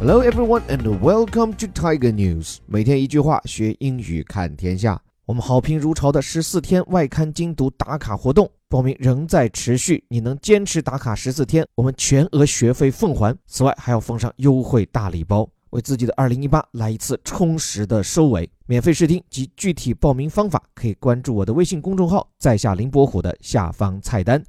Hello everyone and welcome to Tiger News。每天一句话，学英语看天下。我们好评如潮的十四天外刊精读打卡活动报名仍在持续，你能坚持打卡十四天，我们全额学费奉还。此外还要奉上优惠大礼包，为自己的二零一八来一次充实的收尾。免费试听及具体报名方法，可以关注我的微信公众号，在下林伯虎的下方菜单。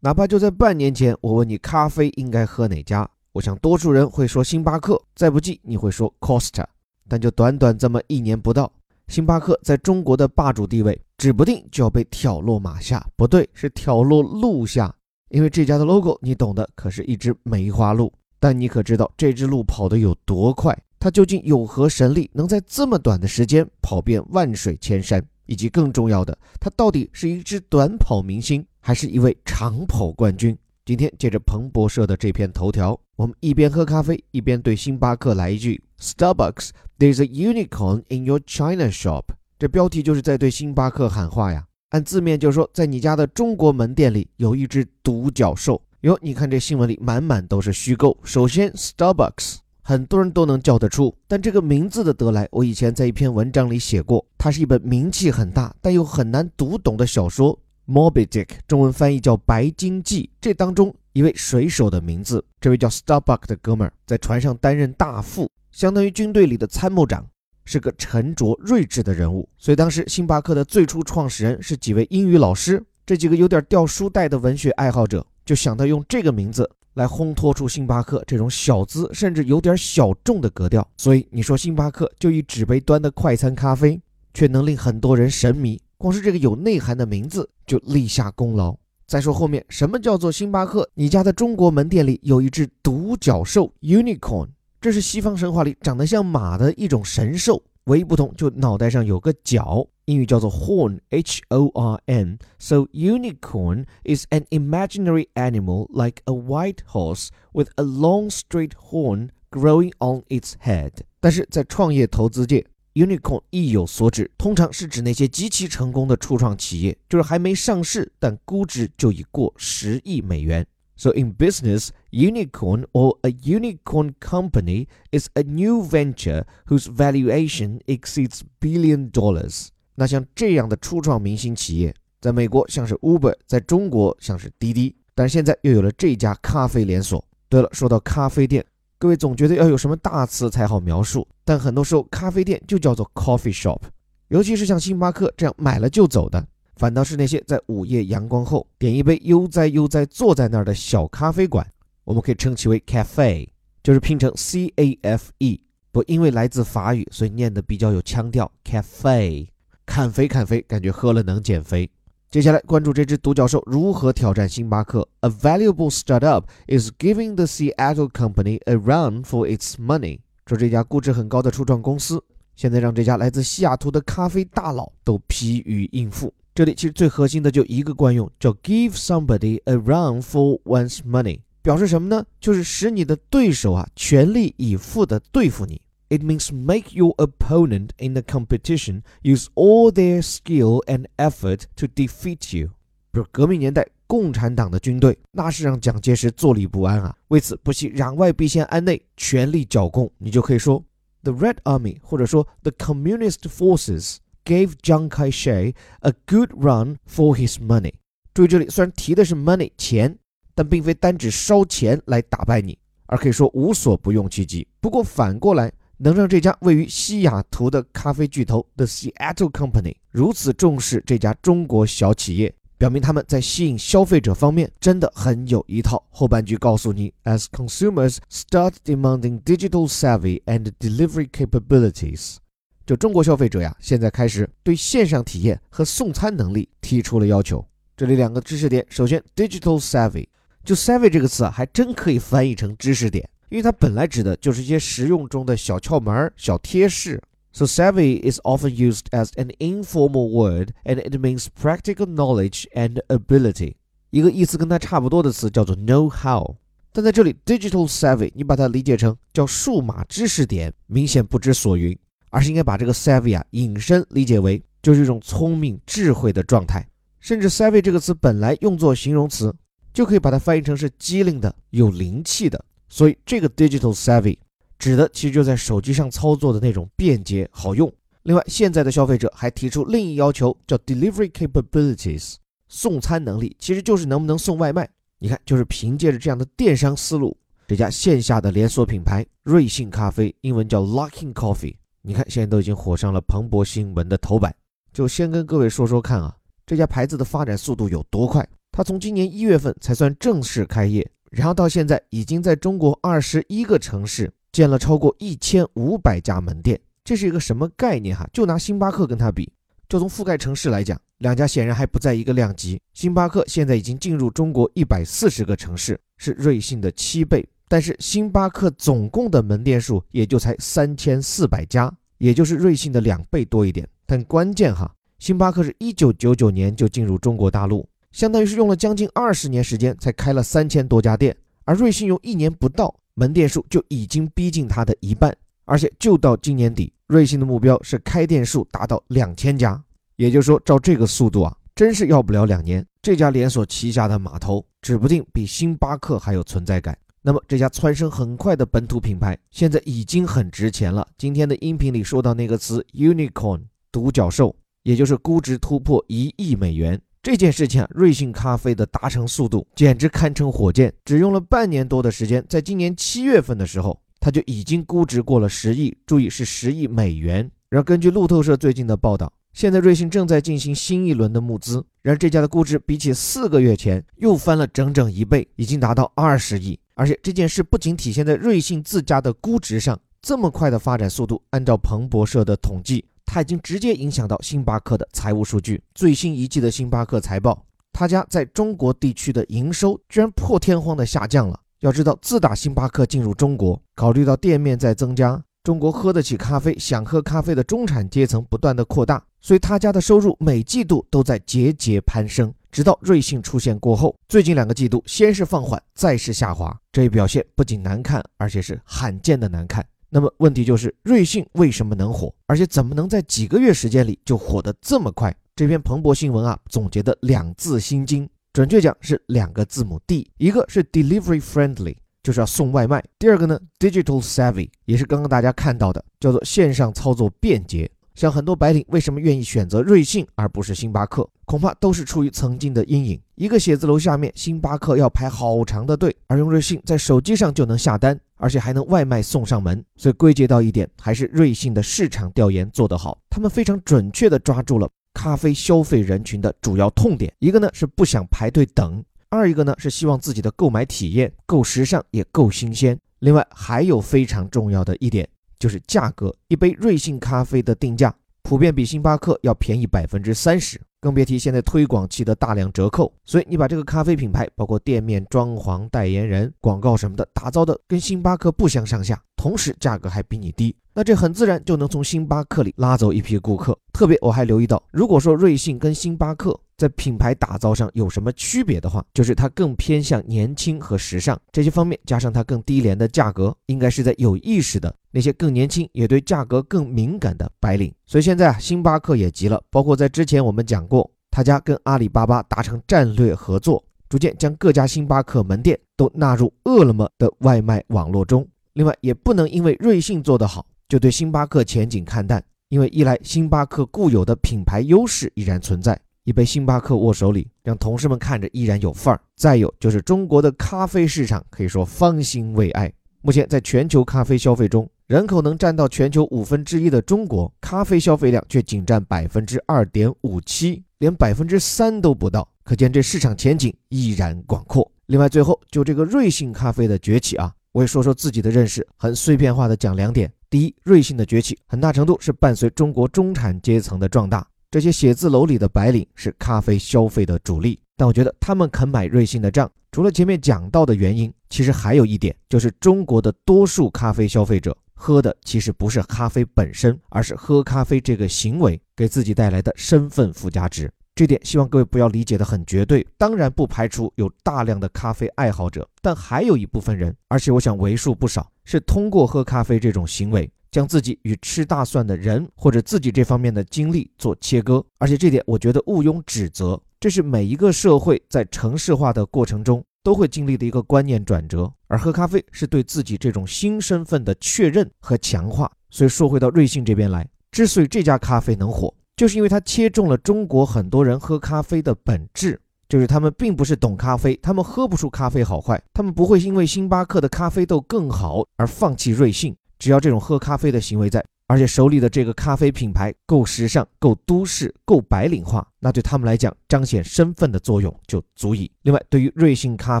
哪怕就在半年前，我问你咖啡应该喝哪家？我想多数人会说星巴克，再不济你会说 Costa。但就短短这么一年不到，星巴克在中国的霸主地位，指不定就要被挑落马下。不对，是挑落鹿下。因为这家的 logo，你懂的，可是一只梅花鹿。但你可知道这只鹿跑得有多快？它究竟有何神力，能在这么短的时间跑遍万水千山？以及更重要的，它到底是一只短跑明星？还是一位长跑冠军。今天借着彭博社的这篇头条，我们一边喝咖啡，一边对星巴克来一句：“Starbucks, there's a unicorn in your China shop。”这标题就是在对星巴克喊话呀。按字面就说，在你家的中国门店里有一只独角兽。哟，你看这新闻里满满都是虚构。首先，Starbucks 很多人都能叫得出，但这个名字的得来，我以前在一篇文章里写过，它是一本名气很大但又很难读懂的小说。Moby Dick，中文翻译叫《白鲸记》。这当中一位水手的名字，这位叫 Starbuck 的哥们儿，在船上担任大副，相当于军队里的参谋长，是个沉着睿智的人物。所以当时星巴克的最初创始人是几位英语老师，这几个有点掉书袋的文学爱好者，就想到用这个名字来烘托出星巴克这种小资甚至有点小众的格调。所以你说星巴克就一纸杯端的快餐咖啡，却能令很多人神迷。光是这个有内涵的名字就立下功劳。再说后面，什么叫做星巴克？你家的中国门店里有一只独角兽 （unicorn），这是西方神话里长得像马的一种神兽，唯一不同就脑袋上有个角，英语叫做 horn（h-o-r-n）。So unicorn is an imaginary animal like a white horse with a long straight horn growing on its head。但是在创业投资界，Unicorn 意有所指，通常是指那些极其成功的初创企业，就是还没上市，但估值就已过十亿美元。So in business, unicorn or a unicorn company is a new venture whose valuation exceeds billion dollars。那像这样的初创明星企业，在美国像是 Uber，在中国像是滴滴，但现在又有了这家咖啡连锁。对了，说到咖啡店。各位总觉得要有什么大词才好描述，但很多时候咖啡店就叫做 coffee shop，尤其是像星巴克这样买了就走的，反倒是那些在午夜阳光后点一杯悠哉悠哉坐在那儿的小咖啡馆，我们可以称其为 cafe，就是拼成 c a f e，不因为来自法语，所以念的比较有腔调，cafe，砍肥砍肥，感觉喝了能减肥。接下来关注这只独角兽如何挑战星巴克。A valuable startup is giving the Seattle company a run for its money。说这家估值很高的初创公司，现在让这家来自西雅图的咖啡大佬都疲于应付。这里其实最核心的就一个惯用，叫 give somebody a run for one's money，表示什么呢？就是使你的对手啊全力以赴地对付你。It means make your opponent in the competition use all their skill and effort to defeat you。不是革命年代共产党的军队，那是让蒋介石坐立不安啊！为此不惜攘外必先安内，全力剿共。你就可以说，The Red Army，或者说 The Communist Forces gave Chiang Kai-shek a good run for his money。注意这里虽然提的是 money 钱，但并非单指烧钱来打败你，而可以说无所不用其极。不过反过来。 能让这家位于西雅图的咖啡巨头 The Seattle Company 如此重视这家中国小企业，表明他们在吸引消费者方面真的很有一套。后半句告诉你：As consumers start demanding digital savvy and delivery capabilities，就中国消费者呀，现在开始对线上体验和送餐能力提出了要求。这里两个知识点，首先 digital savvy，就 savvy 这个词啊，还真可以翻译成知识点。因为它本来指的就是一些实用中的小窍门、小贴士。So savvy is often used as an informal word, and it means practical knowledge and ability. 一个意思跟它差不多的词叫做 know how，但在这里 digital savvy，你把它理解成叫数码知识点，明显不知所云，而是应该把这个 savvy 啊引申理解为就是一种聪明智慧的状态。甚至 savvy 这个词本来用作形容词，就可以把它翻译成是机灵的、有灵气的。所以这个 digital savvy 指的其实就在手机上操作的那种便捷好用。另外，现在的消费者还提出另一要求，叫 delivery capabilities，送餐能力，其实就是能不能送外卖。你看，就是凭借着这样的电商思路，这家线下的连锁品牌瑞幸咖啡，英文叫 Luckin Coffee，你看现在都已经火上了彭博新闻的头版。就先跟各位说说看啊，这家牌子的发展速度有多快？它从今年一月份才算正式开业，然后到现在已经在中国二十一个城市建了超过一千五百家门店。这是一个什么概念哈？就拿星巴克跟它比，就从覆盖城市来讲，两家显然还不在一个量级。星巴克现在已经进入中国一百四十个城市，是瑞幸的七倍，但是星巴克总共的门店数也就才三千四百家，也就是瑞幸的两倍多一点。但关键哈，星巴克是一九九九年就进入中国大陆，相当于是用了将近二十年时间才开了三千多家店，而瑞幸用一年不到，门店数就已经逼近它的一半，而且就到今年底。瑞幸的目标是开店数达到两千家，也就是说，照这个速度啊，真是要不了两年，这家连锁旗下的码头指不定比星巴克还有存在感。那么，这家蹿升很快的本土品牌，现在已经很值钱了。今天的音频里说到那个词 “unicorn”（ 独角兽），也就是估值突破一亿美元这件事情啊，瑞幸咖啡的达成速度简直堪称火箭，只用了半年多的时间，在今年七月份的时候。它就已经估值过了十亿，注意是十亿美元。然后根据路透社最近的报道，现在瑞幸正在进行新一轮的募资。然而这家的估值比起四个月前又翻了整整一倍，已经达到二十亿。而且这件事不仅体现在瑞幸自家的估值上，这么快的发展速度，按照彭博社的统计，它已经直接影响到星巴克的财务数据。最新一季的星巴克财报，他家在中国地区的营收居然破天荒的下降了。要知道，自打星巴克进入中国，考虑到店面在增加，中国喝得起咖啡、想喝咖啡的中产阶层不断的扩大，所以他家的收入每季度都在节节攀升。直到瑞幸出现过后，最近两个季度先是放缓，再是下滑，这一表现不仅难看，而且是罕见的难看。那么问题就是，瑞幸为什么能火，而且怎么能在几个月时间里就火得这么快？这篇彭博新闻啊，总结的两字心经。准确讲是两个字母 D，一个是 delivery friendly，就是要送外卖；第二个呢，digital savvy，也是刚刚大家看到的，叫做线上操作便捷。像很多白领为什么愿意选择瑞幸而不是星巴克，恐怕都是出于曾经的阴影。一个写字楼下面，星巴克要排好长的队，而用瑞幸在手机上就能下单，而且还能外卖送上门。所以归结到一点，还是瑞幸的市场调研做得好，他们非常准确地抓住了。咖啡消费人群的主要痛点，一个呢是不想排队等，二一个呢是希望自己的购买体验够时尚也够新鲜。另外还有非常重要的一点就是价格，一杯瑞幸咖啡的定价普遍比星巴克要便宜百分之三十，更别提现在推广期的大量折扣。所以你把这个咖啡品牌，包括店面装潢、代言人、广告什么的，打造的跟星巴克不相上下，同时价格还比你低。那这很自然就能从星巴克里拉走一批顾客。特别我还留意到，如果说瑞幸跟星巴克在品牌打造上有什么区别的话，就是它更偏向年轻和时尚这些方面，加上它更低廉的价格，应该是在有意识的那些更年轻也对价格更敏感的白领。所以现在啊，星巴克也急了，包括在之前我们讲过，他家跟阿里巴巴达成战略合作，逐渐将各家星巴克门店都纳入饿了么的外卖网络中。另外，也不能因为瑞幸做得好。就对星巴克前景看淡，因为一来星巴克固有的品牌优势依然存在，一杯星巴克握手里，让同事们看着依然有范儿；再有就是中国的咖啡市场可以说方兴未艾。目前在全球咖啡消费中，人口能占到全球五分之一的中国，咖啡消费量却仅占百分之二点五七，连百分之三都不到，可见这市场前景依然广阔。另外，最后就这个瑞幸咖啡的崛起啊，我也说说自己的认识，很碎片化的讲两点。第一，瑞幸的崛起很大程度是伴随中国中产阶层的壮大。这些写字楼里的白领是咖啡消费的主力，但我觉得他们肯买瑞幸的账，除了前面讲到的原因，其实还有一点，就是中国的多数咖啡消费者喝的其实不是咖啡本身，而是喝咖啡这个行为给自己带来的身份附加值。这点希望各位不要理解的很绝对，当然不排除有大量的咖啡爱好者，但还有一部分人，而且我想为数不少，是通过喝咖啡这种行为，将自己与吃大蒜的人或者自己这方面的经历做切割。而且这点我觉得毋庸指责，这是每一个社会在城市化的过程中都会经历的一个观念转折。而喝咖啡是对自己这种新身份的确认和强化。所以说回到瑞幸这边来，之所以这家咖啡能火，就是因为它切中了中国很多人喝咖啡的本质，就是他们并不是懂咖啡，他们喝不出咖啡好坏，他们不会因为星巴克的咖啡豆更好而放弃瑞幸。只要这种喝咖啡的行为在，而且手里的这个咖啡品牌够时尚、够都市、够白领化，那对他们来讲彰显身份的作用就足以。另外，对于瑞幸咖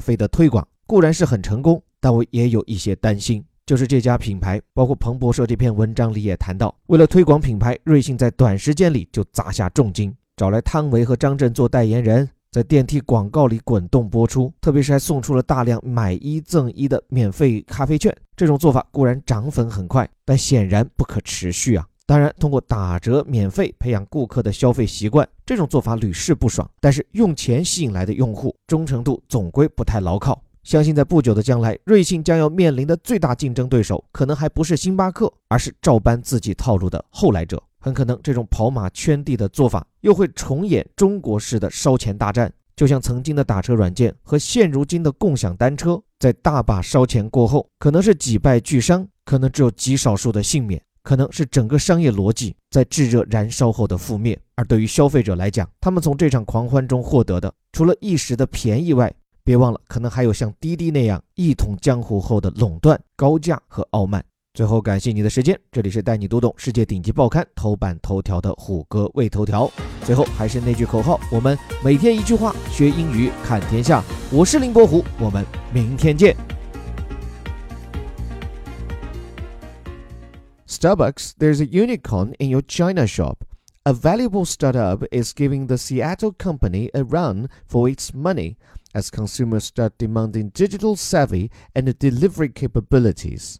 啡的推广固然是很成功，但我也有一些担心。就是这家品牌，包括彭博社这篇文章里也谈到，为了推广品牌，瑞幸在短时间里就砸下重金，找来汤唯和张震做代言人，在电梯广告里滚动播出，特别是还送出了大量买一赠一的免费咖啡券。这种做法固然涨粉很快，但显然不可持续啊！当然，通过打折、免费培养顾客的消费习惯，这种做法屡试不爽，但是用钱吸引来的用户忠诚度总归不太牢靠。相信在不久的将来，瑞幸将要面临的最大竞争对手，可能还不是星巴克，而是照搬自己套路的后来者。很可能这种跑马圈地的做法，又会重演中国式的烧钱大战。就像曾经的打车软件和现如今的共享单车，在大把烧钱过后，可能是几败俱伤，可能只有极少数的幸免，可能是整个商业逻辑在炙热燃烧后的覆灭。而对于消费者来讲，他们从这场狂欢中获得的，除了一时的便宜外，别忘了，可能还有像滴滴那样一统江湖后的垄断、高价和傲慢。最后，感谢你的时间，这里是带你读懂世界顶级报刊头版头条的虎哥微头条。最后，还是那句口号，我们每天一句话，学英语看天下。我是林伯虎，我们明天见。Starbucks, there's a unicorn in your China shop. A valuable startup is giving the Seattle company a run for its money. as consumers start demanding digital savvy and delivery capabilities.